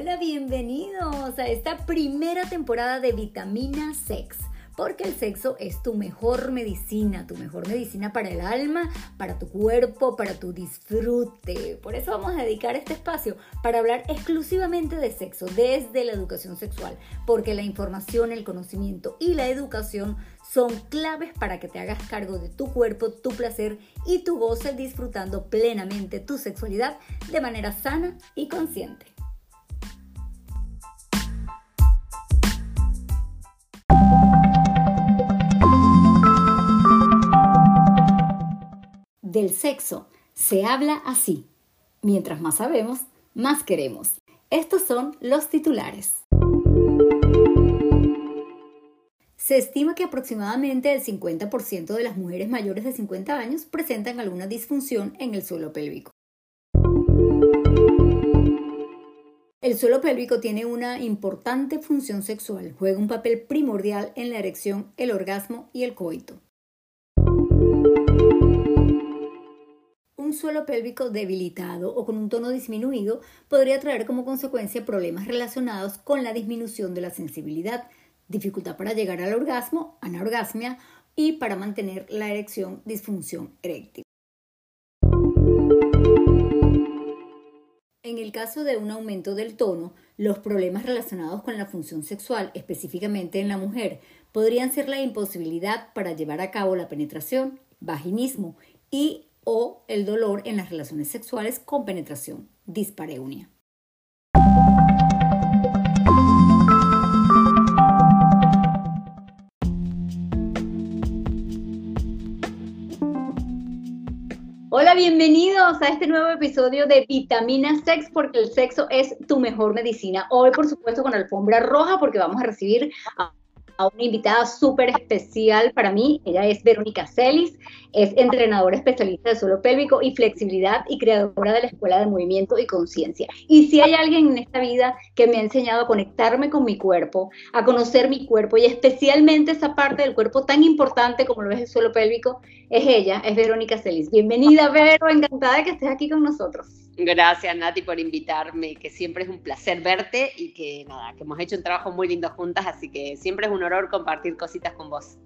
Hola, bienvenidos a esta primera temporada de Vitamina Sex. Porque el sexo es tu mejor medicina, tu mejor medicina para el alma, para tu cuerpo, para tu disfrute. Por eso vamos a dedicar este espacio para hablar exclusivamente de sexo desde la educación sexual. Porque la información, el conocimiento y la educación son claves para que te hagas cargo de tu cuerpo, tu placer y tu goce disfrutando plenamente tu sexualidad de manera sana y consciente. Del sexo se habla así. Mientras más sabemos, más queremos. Estos son los titulares. Se estima que aproximadamente el 50% de las mujeres mayores de 50 años presentan alguna disfunción en el suelo pélvico. El suelo pélvico tiene una importante función sexual, juega un papel primordial en la erección, el orgasmo y el coito. Un suelo pélvico debilitado o con un tono disminuido podría traer como consecuencia problemas relacionados con la disminución de la sensibilidad, dificultad para llegar al orgasmo, anorgasmia y para mantener la erección, disfunción eréctil. En el caso de un aumento del tono, los problemas relacionados con la función sexual, específicamente en la mujer, podrían ser la imposibilidad para llevar a cabo la penetración, vaginismo y o el dolor en las relaciones sexuales con penetración, dispareunia. Hola, bienvenidos a este nuevo episodio de Vitamina Sex, porque el sexo es tu mejor medicina. Hoy, por supuesto, con alfombra roja, porque vamos a recibir a a una invitada súper especial para mí. Ella es Verónica Celis, es entrenadora especialista de suelo pélvico y flexibilidad y creadora de la Escuela de Movimiento y Conciencia. Y si hay alguien en esta vida que me ha enseñado a conectarme con mi cuerpo, a conocer mi cuerpo y especialmente esa parte del cuerpo tan importante como lo es el suelo pélvico, es ella, es Verónica Celis. Bienvenida, Vero, encantada de que estés aquí con nosotros. Gracias, Nati, por invitarme, que siempre es un placer verte y que nada, que hemos hecho un trabajo muy lindo juntas, así que siempre es un honor compartir cositas con vos.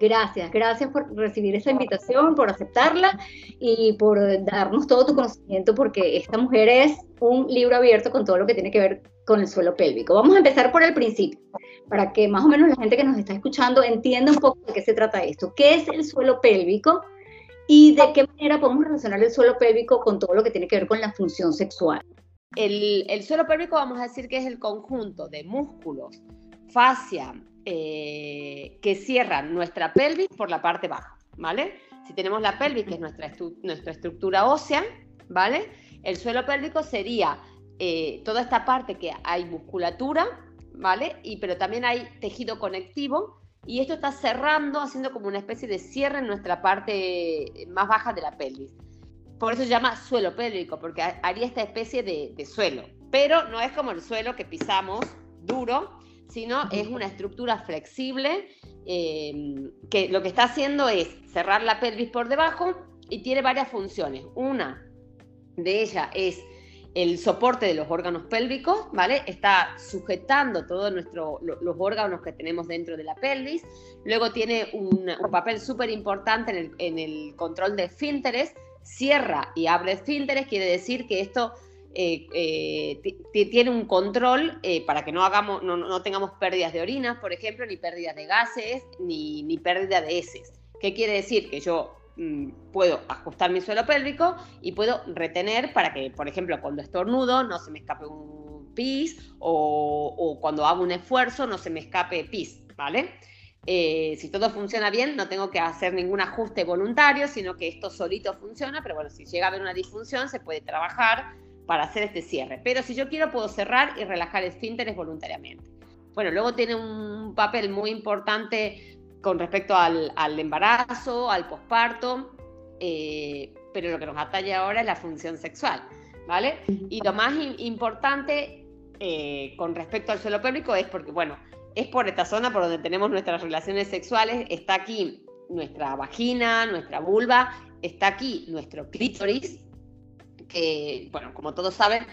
Gracias, gracias por recibir esa invitación, por aceptarla y por darnos todo tu conocimiento, porque esta mujer es un libro abierto con todo lo que tiene que ver con el suelo pélvico. Vamos a empezar por el principio, para que más o menos la gente que nos está escuchando entienda un poco de qué se trata esto. ¿Qué es el suelo pélvico? ¿Y de qué manera podemos relacionar el suelo pélvico con todo lo que tiene que ver con la función sexual? El, suelo pélvico vamos a decir que es el conjunto de músculos, fascia, eh, que cierran nuestra pelvis por la parte baja, ¿vale? Si tenemos la pelvis, que es nuestra, nuestra estructura ósea, ¿vale? El suelo pélvico sería eh, toda esta parte que hay musculatura, ¿vale? Y, pero también hay tejido conectivo y esto está cerrando, haciendo como una especie de cierre en nuestra parte más baja de la pelvis. Por eso se llama suelo pélvico, porque haría esta especie de, suelo. Pero no es como el suelo que pisamos duro, sino es una estructura flexible eh, que lo que está haciendo es cerrar la pelvis por debajo y tiene varias funciones. Una de ellas es el soporte de los órganos pélvicos, ¿vale? Está sujetando todos los órganos que tenemos dentro de la pelvis. Luego tiene un, papel súper importante en el, control de esfínteres. Cierra y abre esfínteres, quiere decir que esto eh, eh, tiene un control eh, para que no, hagamos, no, tengamos pérdidas de orinas, por ejemplo, ni pérdidas de gases, ni, ni pérdida de heces. ¿Qué quiere decir? Que yo puedo ajustar mi suelo pélvico y puedo retener para que, por ejemplo, cuando estornudo no se me escape un pis o, cuando hago un esfuerzo no se me escape pis, ¿vale? Eh, si todo funciona bien, no tengo que hacer ningún ajuste voluntario, sino que esto solito funciona, pero bueno, si llega a haber una disfunción, se puede trabajar para hacer este cierre. Pero si yo quiero, puedo cerrar y relajar esfínteres voluntariamente. Bueno, luego tiene un papel muy importante con respecto al, embarazo, al posparto, eh, pero lo que nos atañe ahora es la función sexual, ¿vale? Y lo más importante eh, con respecto al suelo pélvico es porque, bueno, es por esta zona por donde tenemos nuestras relaciones sexuales, está aquí nuestra vagina, nuestra vulva, está aquí nuestro clítoris, que, bueno, como todos saben,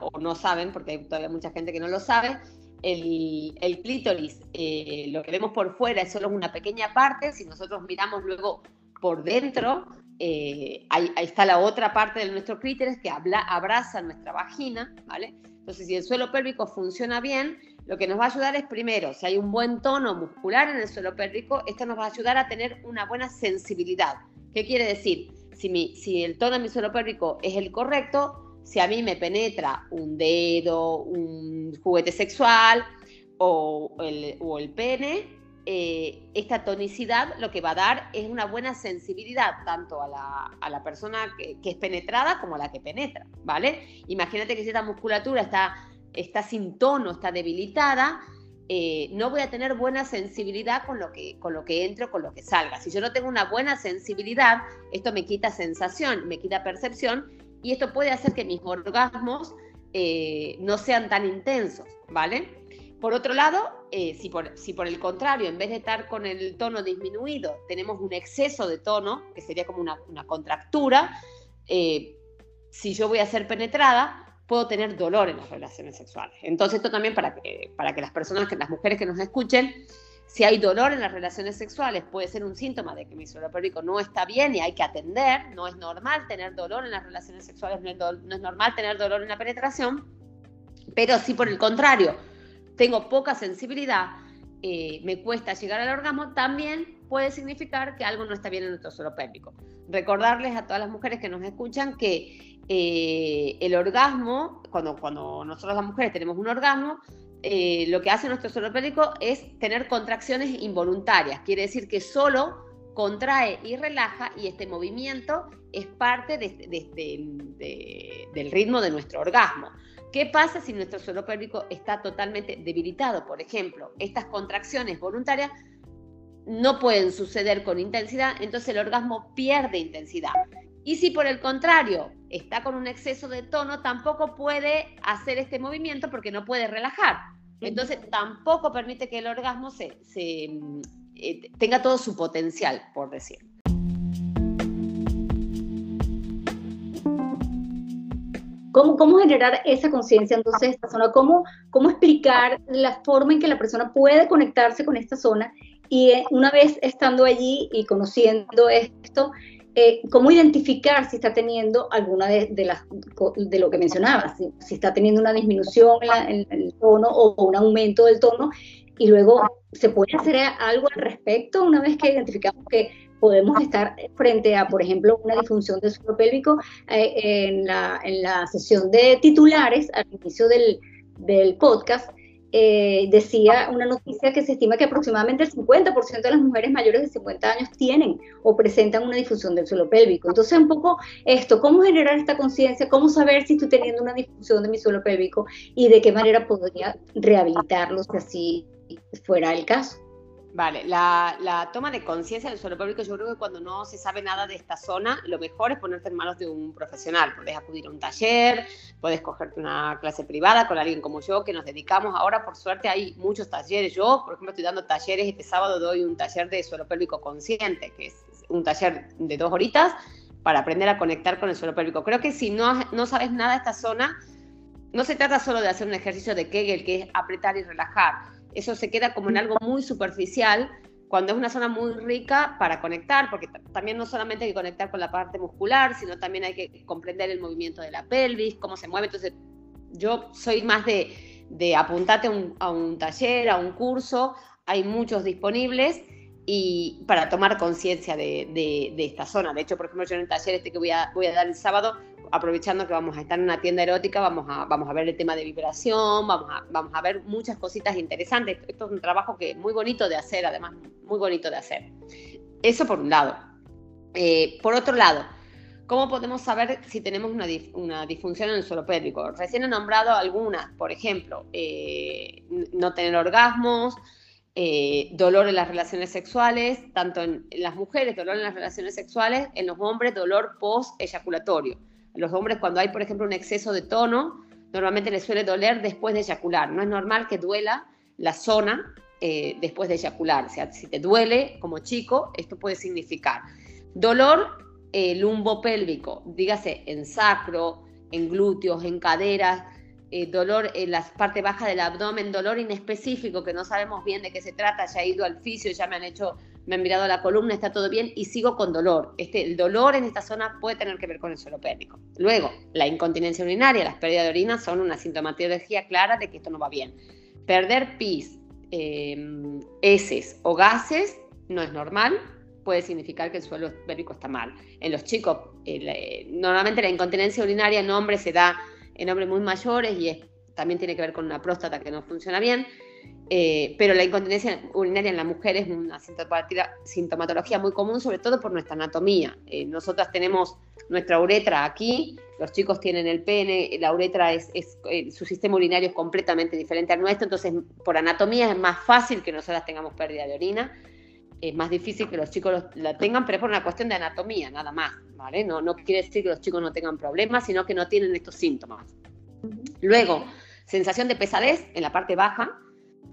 o no saben, porque hay todavía mucha gente que no lo sabe, el, clítoris, eh, lo que vemos por fuera es solo una pequeña parte, si nosotros miramos luego por dentro, eh, ahí, está la otra parte de nuestro clítoris que habla, abraza nuestra vagina, ¿vale? Entonces, si el suelo pélvico funciona bien, lo que nos va a ayudar es primero, si hay un buen tono muscular en el suelo pélvico, esto nos va a ayudar a tener una buena sensibilidad. ¿Qué quiere decir? Si, si el tono de mi suelo pélvico es el correcto, si a mí me penetra un dedo, un juguete sexual o el, o el pene, eh, esta tonicidad lo que va a dar es una buena sensibilidad tanto a la, a la persona que, que, es penetrada como a la que penetra, ¿vale? Imagínate que si esta musculatura está, está sin tono, está debilitada, eh, no voy a tener buena sensibilidad con lo, que, con lo que entro, con lo que salga. Si yo no tengo una buena sensibilidad, esto me quita sensación, me quita percepción y esto puede hacer que mis orgasmos eh, no sean tan intensos, ¿vale? Por otro lado, eh, si, por, si, por, el contrario, en vez de estar con el tono disminuido, tenemos un exceso de tono, que sería como una, contractura, eh, si yo voy a ser penetrada, puedo tener dolor en las relaciones sexuales. Entonces, esto también para que, para que las personas, que las mujeres que nos escuchen, si hay dolor en las relaciones sexuales, puede ser un síntoma de que mi suelo pélvico no está bien y hay que atender. No es normal tener dolor en las relaciones sexuales, no es, no es normal tener dolor en la penetración. Pero si por el contrario, tengo poca sensibilidad, eh, me cuesta llegar al orgasmo, también puede significar que algo no está bien en nuestro suelo pélvico. Recordarles a todas las mujeres que nos escuchan que eh, el orgasmo, cuando, cuando nosotros las mujeres tenemos un orgasmo, eh, lo que hace nuestro suelo pélvico es tener contracciones involuntarias. Quiere decir que solo contrae y relaja y este movimiento es parte del ritmo de nuestro orgasmo. ¿Qué pasa si nuestro suelo pélvico está totalmente debilitado? Por ejemplo, estas contracciones voluntarias no pueden suceder con intensidad, entonces el orgasmo pierde intensidad. Y si por el contrario está con un exceso de tono, tampoco puede hacer este movimiento porque no puede relajar. Entonces tampoco permite que el orgasmo se, eh, tenga todo su potencial, por decir. ¿Cómo, cómo generar esa conciencia entonces de esta zona? ¿Cómo, ¿Cómo explicar la forma en que la persona puede conectarse con esta zona? Y eh, una vez estando allí y conociendo esto, eh, cómo identificar si está teniendo alguna de, de, las, de lo que mencionabas, si, si, está teniendo una disminución en, en, el tono o un aumento del tono, y luego se puede hacer algo al respecto una vez que identificamos que podemos estar frente a, por ejemplo, una disfunción del suelo pélvico eh, en, la, en, la, sesión de titulares al inicio del, del podcast. Eh, decía una noticia que se estima que aproximadamente el 50% de las mujeres mayores de 50 años tienen o presentan una disfunción del suelo pélvico. Entonces, un poco esto, cómo generar esta conciencia, cómo saber si estoy teniendo una disfunción de mi suelo pélvico y de qué manera podría rehabilitarlo si así fuera el caso. Vale, la, toma de conciencia del suelo pélvico, yo creo que cuando no se sabe nada de esta zona, lo mejor es ponerte en manos de un profesional. Puedes acudir a un taller, puedes cogerte una clase privada con alguien como yo, que nos dedicamos ahora, por suerte hay muchos talleres. Yo, por ejemplo, estoy dando talleres, este sábado doy un taller de suelo pélvico consciente, que es un taller de dos horitas para aprender a conectar con el suelo pélvico. Creo que si no, no sabes nada de esta zona, no se trata solo de hacer un ejercicio de Kegel, que es apretar y relajar eso se queda como en algo muy superficial cuando es una zona muy rica para conectar, porque también no solamente hay que conectar con la parte muscular, sino también hay que comprender el movimiento de la pelvis, cómo se mueve. Entonces, yo soy más de, de apuntarte a un, taller, a un curso, hay muchos disponibles y para tomar conciencia de, de, esta zona. De hecho, por ejemplo, yo en el taller este que voy a, voy a dar el sábado, aprovechando que vamos a estar en una tienda erótica, vamos a, vamos a ver el tema de vibración, vamos a, vamos a ver muchas cositas interesantes. Esto es un trabajo que muy bonito de hacer, además, muy bonito de hacer. Eso por un lado. Eh, por otro lado, ¿cómo podemos saber si tenemos una, una, disfunción en el suelo pélvico? Recién he nombrado algunas, por ejemplo, eh, no tener orgasmos, eh, dolor en las relaciones sexuales, tanto en, en, las mujeres, dolor en las relaciones sexuales, en los hombres, dolor post-eyaculatorio. Los hombres cuando hay, por ejemplo, un exceso de tono, normalmente les suele doler después de eyacular. No es normal que duela la zona eh, después de eyacular. O sea, si te duele como chico, esto puede significar dolor eh, lumbopélvico, dígase en sacro, en glúteos, en caderas, eh, dolor en la parte baja del abdomen, dolor inespecífico que no sabemos bien de qué se trata, ya he ido al fisio, ya me han hecho, me han mirado la columna, está todo bien y sigo con dolor. Este, el dolor en esta zona puede tener que ver con el suelo pélvico. Luego, la incontinencia urinaria, las pérdidas de orina son una sintomatología clara de que esto no va bien. Perder pis, eh, heces o gases no es normal, puede significar que el suelo pélvico está mal. En los chicos, eh, normalmente la incontinencia urinaria en hombres se da en hombres muy mayores y también tiene que ver con una próstata que no funciona bien, eh, pero la incontinencia urinaria en la mujer es una sintomatología muy común, sobre todo por nuestra anatomía. Eh, nosotras tenemos nuestra uretra aquí, los chicos tienen el pene, la uretra es, eh, su sistema urinario es completamente diferente al nuestro, entonces por anatomía es más fácil que nosotras tengamos pérdida de orina es más difícil que los chicos la tengan, pero es por una cuestión de anatomía, nada más, ¿vale? No, no quiere decir que los chicos no tengan problemas, sino que no tienen estos síntomas. Luego, sensación de pesadez en la parte baja,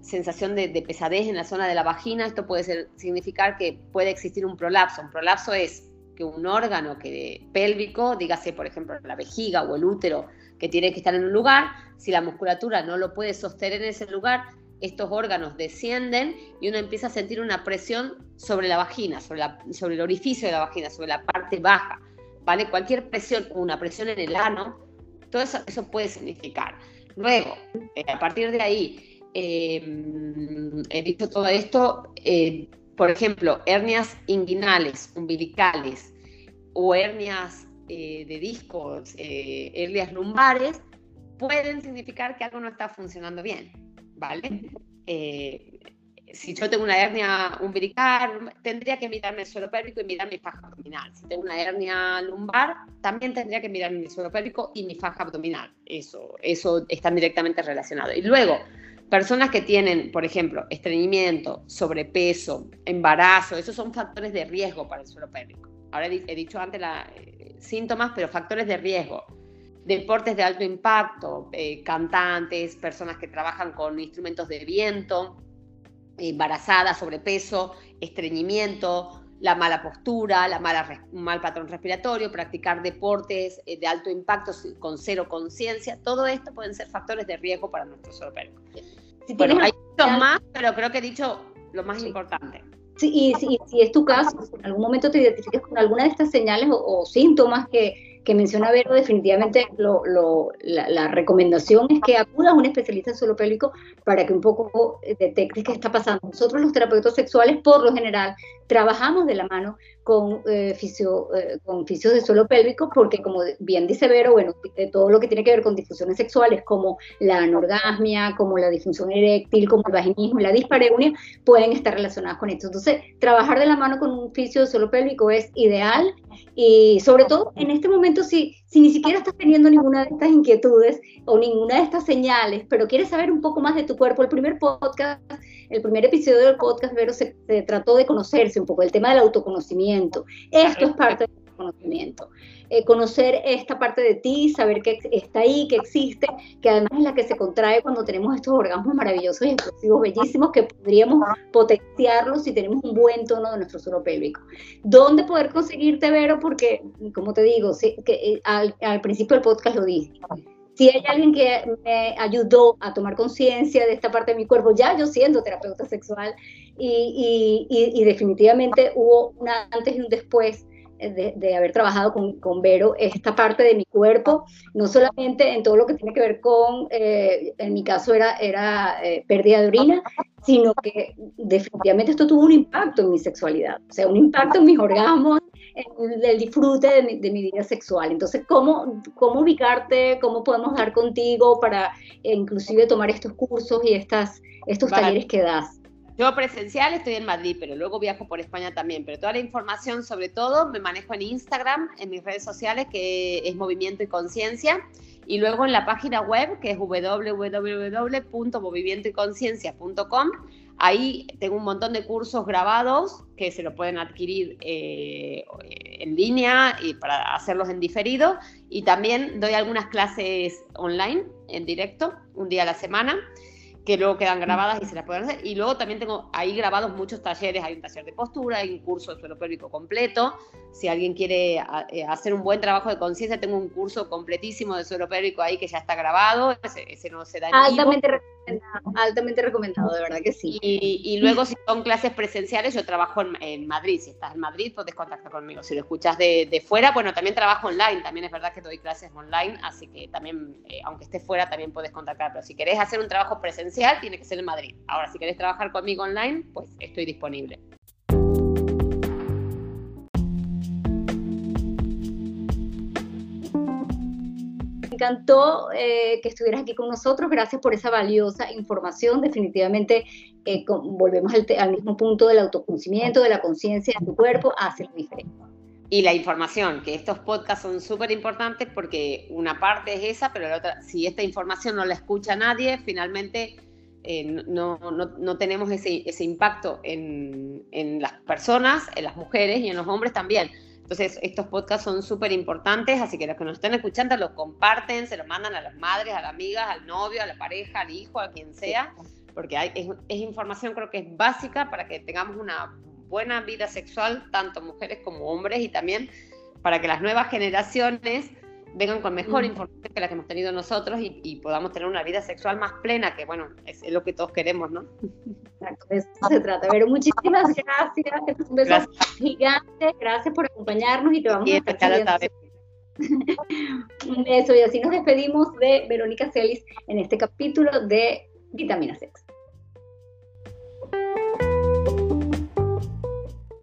sensación de, pesadez en la zona de la vagina, esto puede significar que puede existir un prolapso. Un prolapso es que un órgano que pélvico, dígase por ejemplo la vejiga o el útero, que tiene que estar en un lugar, si la musculatura no lo puede sostener en ese lugar, estos órganos descienden y uno empieza a sentir una presión sobre la vagina, sobre, sobre el orificio de la vagina, sobre la parte baja. ¿vale? Cualquier presión, una presión en el ano, todo eso, eso puede significar. Luego, eh, a partir de ahí, em, he dicho todo esto, eh, por ejemplo, hernias inguinales, umbilicales o hernias eh, de discos, hernias lumbares, pueden significar que algo no está funcionando bien. ¿vale? Eh, si yo tengo una hernia umbilical, tendría que mirarme el suelo pélvico y mirar mi faja abdominal. Si tengo una hernia lumbar, también tendría que mirar mi suelo pélvico y mi faja abdominal. Eso, eso están directamente relacionados. Y luego, personas que tienen, por ejemplo, estreñimiento, sobrepeso, embarazo, esos son factores de riesgo para el suelo pélvico. Ahora he dicho antes eh, síntomas, pero factores de riesgo deportes de alto impacto, eh, cantantes, personas que trabajan con instrumentos de viento, embarazadas, sobrepeso, estreñimiento, la mala postura, la mala, mal patrón respiratorio, practicar deportes eh, de alto impacto con cero conciencia, todo esto pueden ser factores de riesgo para nuestro suelo bueno, hay muchos más, pero creo que he dicho lo más importante. Sí, y si, es tu caso, en algún momento te identificas con alguna de estas señales o síntomas que, que menciona Vero, definitivamente la, recomendación es que acudas a un especialista en suelo pélvico para que un poco detectes qué está pasando. Nosotros los terapeutas sexuales, por lo general, trabajamos de la mano con, eh, fisio, eh, con fisios de suelo pélvico porque, como bien dice Vero, bueno, todo lo que tiene que ver con disfunciones sexuales como la anorgasmia, como la disfunción eréctil, como el vaginismo y la dispareunia, pueden estar relacionadas con esto. Entonces, trabajar de la mano con un fisio de suelo pélvico es ideal y sobre todo en este momento si, si ni siquiera estás teniendo ninguna de estas inquietudes o ninguna de estas señales, pero quieres saber un poco más de tu cuerpo, el primer podcast el primer episodio del podcast, Vero, se, trató de conocerse un poco, el tema del autoconocimiento. Esto es parte del autoconocimiento. Eh, conocer esta parte de ti, saber que está ahí, que existe, que además es la que se contrae cuando tenemos estos orgasmos maravillosos y explosivos, bellísimos, que podríamos potenciarlos si tenemos un buen tono de nuestro suelo pélvico. ¿Dónde poder conseguirte, Vero? Porque, como te digo, que, eh, al, al principio del podcast lo dije si hay alguien que me ayudó a tomar conciencia de esta parte de mi cuerpo, ya yo siendo terapeuta sexual, y, definitivamente hubo un antes y un después de, haber trabajado con, Vero esta parte de mi cuerpo, no solamente en todo lo que tiene que ver con, eh, en mi caso era, era eh, pérdida de orina, sino que definitivamente esto tuvo un impacto en mi sexualidad, o sea, un impacto en mis orgasmos, en el disfrute de mi, vida sexual. Entonces, ¿cómo, ¿cómo ubicarte? ¿Cómo podemos dar contigo para eh, inclusive tomar estos cursos y estas, estos talleres que das? Yo presencial estoy en Madrid, pero luego viajo por España también. Pero toda la información, sobre todo, me manejo en Instagram, en mis redes sociales, que es Movimiento y Conciencia. Y luego en la página web, que es www.movimientoyconciencia.com. Ahí tengo un montón de cursos grabados que se lo pueden adquirir eh, en línea y para hacerlos en diferido. Y también doy algunas clases online, en directo, un día a la semana que luego quedan grabadas y se las pueden hacer. Y luego también tengo ahí grabados muchos talleres, hay un taller de postura, hay un curso de suelo pélvico completo. Si alguien quiere eh, hacer un buen trabajo de conciencia, tengo un curso completísimo de suelo pélvico ahí que ya está grabado, ese, no se da en altamente recomendado, altamente recomendado, de verdad que sí. Y, luego si son clases presenciales, yo trabajo en, Madrid, si estás en Madrid puedes contactar conmigo. Si lo escuchas de, fuera, bueno, también trabajo online, también es verdad que doy clases online, así que también, eh, aunque esté fuera, también puedes contactar. Pero si querés hacer un trabajo presencial, tiene que ser en Madrid. Ahora, si querés trabajar conmigo online, pues estoy disponible. Me encantó eh, que estuvieras aquí con nosotros. Gracias por esa valiosa información. Definitivamente eh, volvemos al, al, mismo punto del autoconocimiento, de la conciencia de tu cuerpo, hace la diferencia. Y la información, que estos podcasts son súper importantes porque una parte es esa, pero la otra, si esta información no la escucha nadie, finalmente eh, no, no, tenemos ese, ese impacto en, en, las personas, en las mujeres y en los hombres también. Entonces, estos podcasts son súper importantes, así que los que nos estén escuchando los comparten, se los mandan a las madres, a las amigas, al novio, a la pareja, al hijo, a quien sea, porque hay, es, es información creo que es básica para que tengamos una buena vida sexual, tanto mujeres como hombres, y también para que las nuevas generaciones vengan con mejor mm. información que la que hemos tenido nosotros y, podamos tener una vida sexual más plena, que bueno, es, lo que todos queremos, ¿no? Exacto, de eso se trata. Pero muchísimas gracias, un beso gigante, gracias por acompañarnos y te vamos a estar Un beso y así nos despedimos de Verónica Celis en este capítulo de Vitamina Sex.